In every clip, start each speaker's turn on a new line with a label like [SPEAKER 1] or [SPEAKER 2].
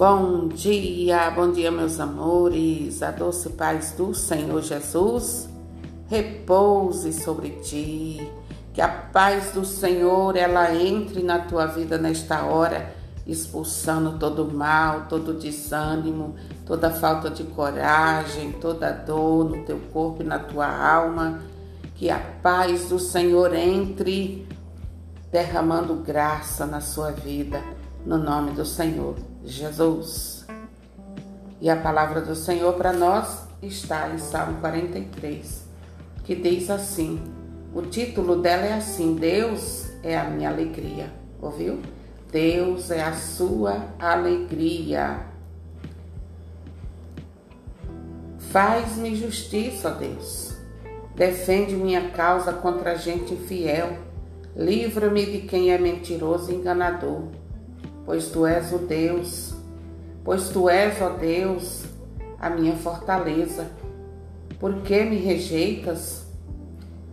[SPEAKER 1] Bom dia, bom dia, meus amores. A doce paz do Senhor Jesus repouse sobre ti. Que a paz do Senhor ela entre na tua vida nesta hora, expulsando todo mal, todo desânimo, toda falta de coragem, toda dor no teu corpo e na tua alma. Que a paz do Senhor entre derramando graça na sua vida, no nome do Senhor Jesus. E a palavra do Senhor para nós está em Salmo 43, que diz assim: o título dela é assim: Deus é a minha alegria. Ouviu? Deus é a sua alegria. Faz-me justiça, Deus. Defende minha causa contra gente infiel. Livra-me de quem é mentiroso e enganador pois tu és o Deus, pois tu és, ó Deus, a minha fortaleza. Por que me rejeitas?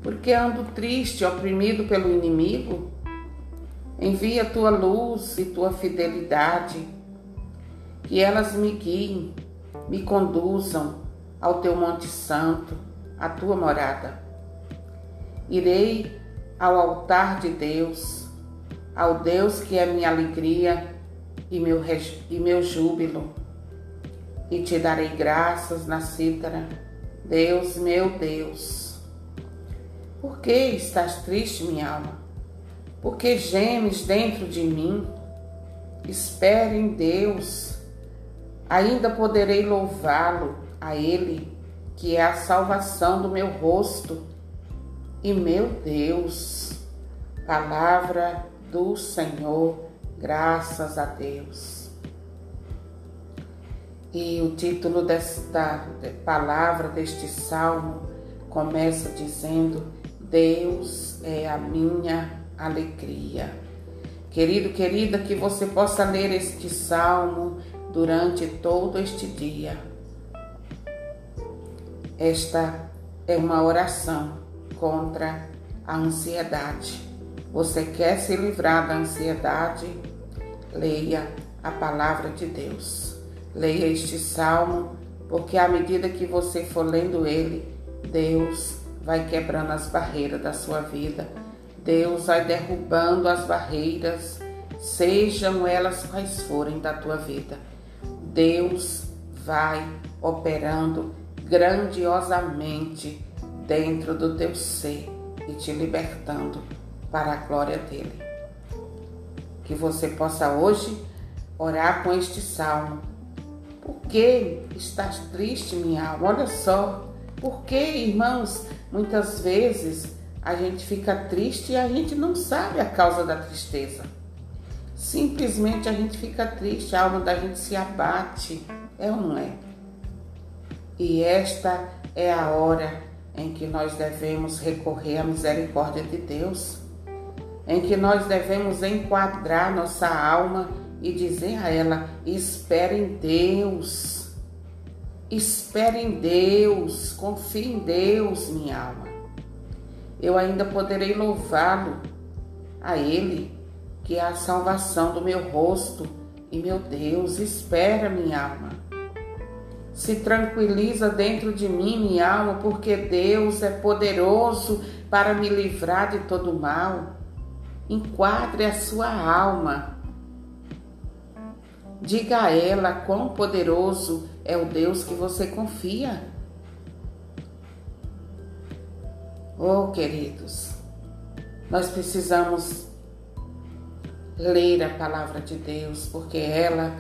[SPEAKER 1] Porque ando triste, oprimido pelo inimigo? Envia tua luz e tua fidelidade, que elas me guiem, me conduzam ao teu Monte Santo, à tua morada. Irei ao altar de Deus ao Deus que é minha alegria e meu, e meu júbilo, e te darei graças na cítara, Deus meu Deus. Por que estás triste, minha alma? Por que gemes dentro de mim? Espere em Deus, ainda poderei louvá-lo, a Ele, que é a salvação do meu rosto e meu Deus. Palavra do Senhor, graças a Deus. E o título desta palavra, deste salmo, começa dizendo: Deus é a minha alegria. Querido, querida, que você possa ler este salmo durante todo este dia. Esta é uma oração contra a ansiedade. Você quer se livrar da ansiedade? Leia a palavra de Deus. Leia este salmo, porque à medida que você for lendo ele, Deus vai quebrando as barreiras da sua vida. Deus vai derrubando as barreiras, sejam elas quais forem da tua vida. Deus vai operando grandiosamente dentro do teu ser e te libertando para a glória dele. Que você possa hoje orar com este salmo. Por que estás triste, minha alma? Olha só. Por que, irmãos, muitas vezes a gente fica triste e a gente não sabe a causa da tristeza. Simplesmente a gente fica triste, a alma da gente se abate. É ou não é? E esta é a hora em que nós devemos recorrer à misericórdia de Deus em que nós devemos enquadrar nossa alma e dizer a ela: espere em Deus, espere em Deus, confie em Deus, minha alma. Eu ainda poderei louvá-lo, a Ele, que é a salvação do meu rosto. E meu Deus, espera, minha alma. Se tranquiliza dentro de mim, minha alma, porque Deus é poderoso para me livrar de todo mal. Enquadre a sua alma. Diga a ela quão poderoso é o Deus que você confia. Oh, queridos, nós precisamos ler a palavra de Deus, porque ela,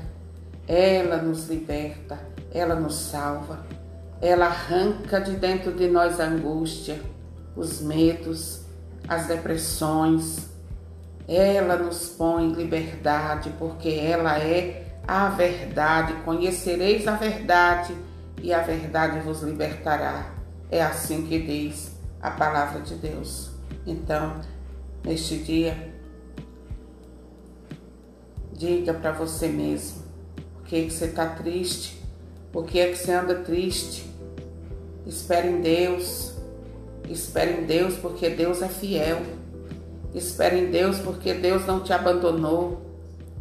[SPEAKER 1] ela nos liberta, ela nos salva, ela arranca de dentro de nós a angústia, os medos, as depressões, ela nos põe em liberdade, porque ela é a verdade. Conhecereis a verdade e a verdade vos libertará. É assim que diz a palavra de Deus. Então, neste dia, diga para você mesmo: por que, que você está triste? Por que é que você anda triste? Espere em Deus. Espere em Deus, porque Deus é fiel. Espere em Deus, porque Deus não te abandonou.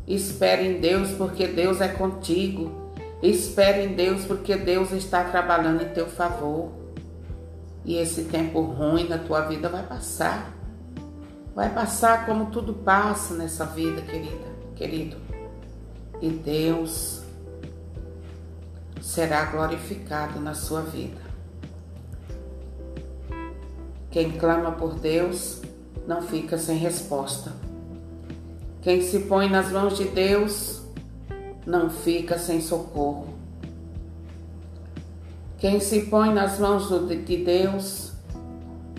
[SPEAKER 1] Espere em Deus porque Deus é contigo. Espere em Deus porque Deus está trabalhando em teu favor. E esse tempo ruim na tua vida vai passar. Vai passar como tudo passa nessa vida, querida, querido. E Deus será glorificado na sua vida. Quem clama por Deus não fica sem resposta. Quem se põe nas mãos de Deus não fica sem socorro. Quem se põe nas mãos de Deus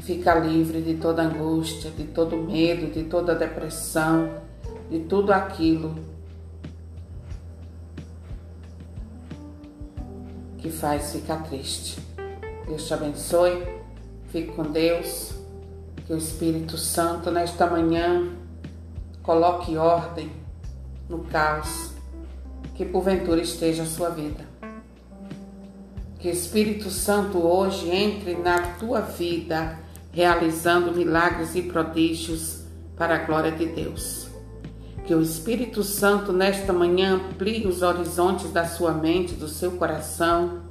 [SPEAKER 1] fica livre de toda angústia, de todo medo, de toda depressão, de tudo aquilo que faz ficar triste. Deus te abençoe, fique com Deus, que o Espírito Santo nesta manhã Coloque ordem no caos que porventura esteja a sua vida. Que Espírito Santo hoje entre na tua vida, realizando milagres e prodígios para a glória de Deus. Que o Espírito Santo nesta manhã amplie os horizontes da sua mente, do seu coração,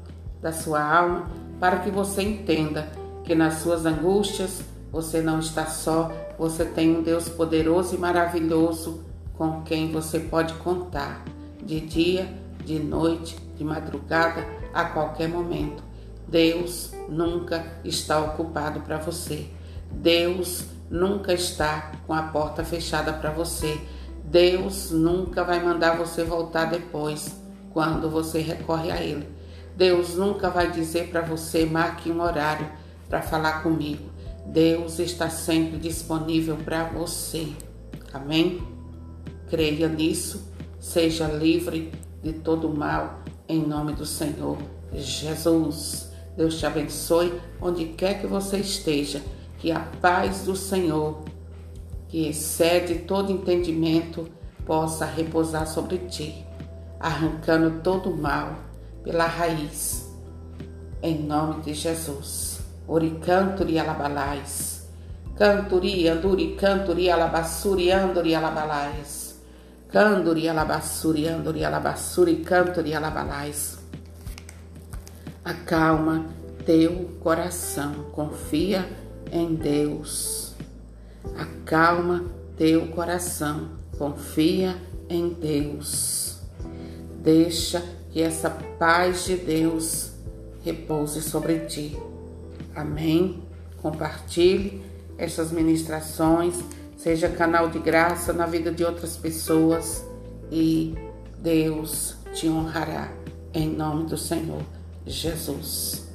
[SPEAKER 1] da sua alma, para que você entenda que nas suas angústias você não está só, você tem um Deus poderoso e maravilhoso com quem você pode contar, de dia, de noite, de madrugada, a qualquer momento. Deus nunca está ocupado para você. Deus nunca está com a porta fechada para você. Deus nunca vai mandar você voltar depois, quando você recorre a Ele. Deus nunca vai dizer para você marque um horário para falar comigo. Deus está sempre disponível para você. Amém? Creia nisso, seja livre de todo mal, em nome do Senhor Jesus. Deus te abençoe onde quer que você esteja, que a paz do Senhor, que excede todo entendimento, possa repousar sobre ti, arrancando todo o mal pela raiz, em nome de Jesus. Oricanturi alabalais. Canturi, anduri, canturi, alabassuri, anduri, alabalais. Canduri, alabassuri, anduri, alabassuri, canturi, alabalais. Acalma teu coração, confia em Deus. Acalma teu coração, confia em Deus. Deixa que essa paz de Deus repouse sobre ti. Amém? Compartilhe essas ministrações, seja canal de graça na vida de outras pessoas e Deus te honrará em nome do Senhor Jesus.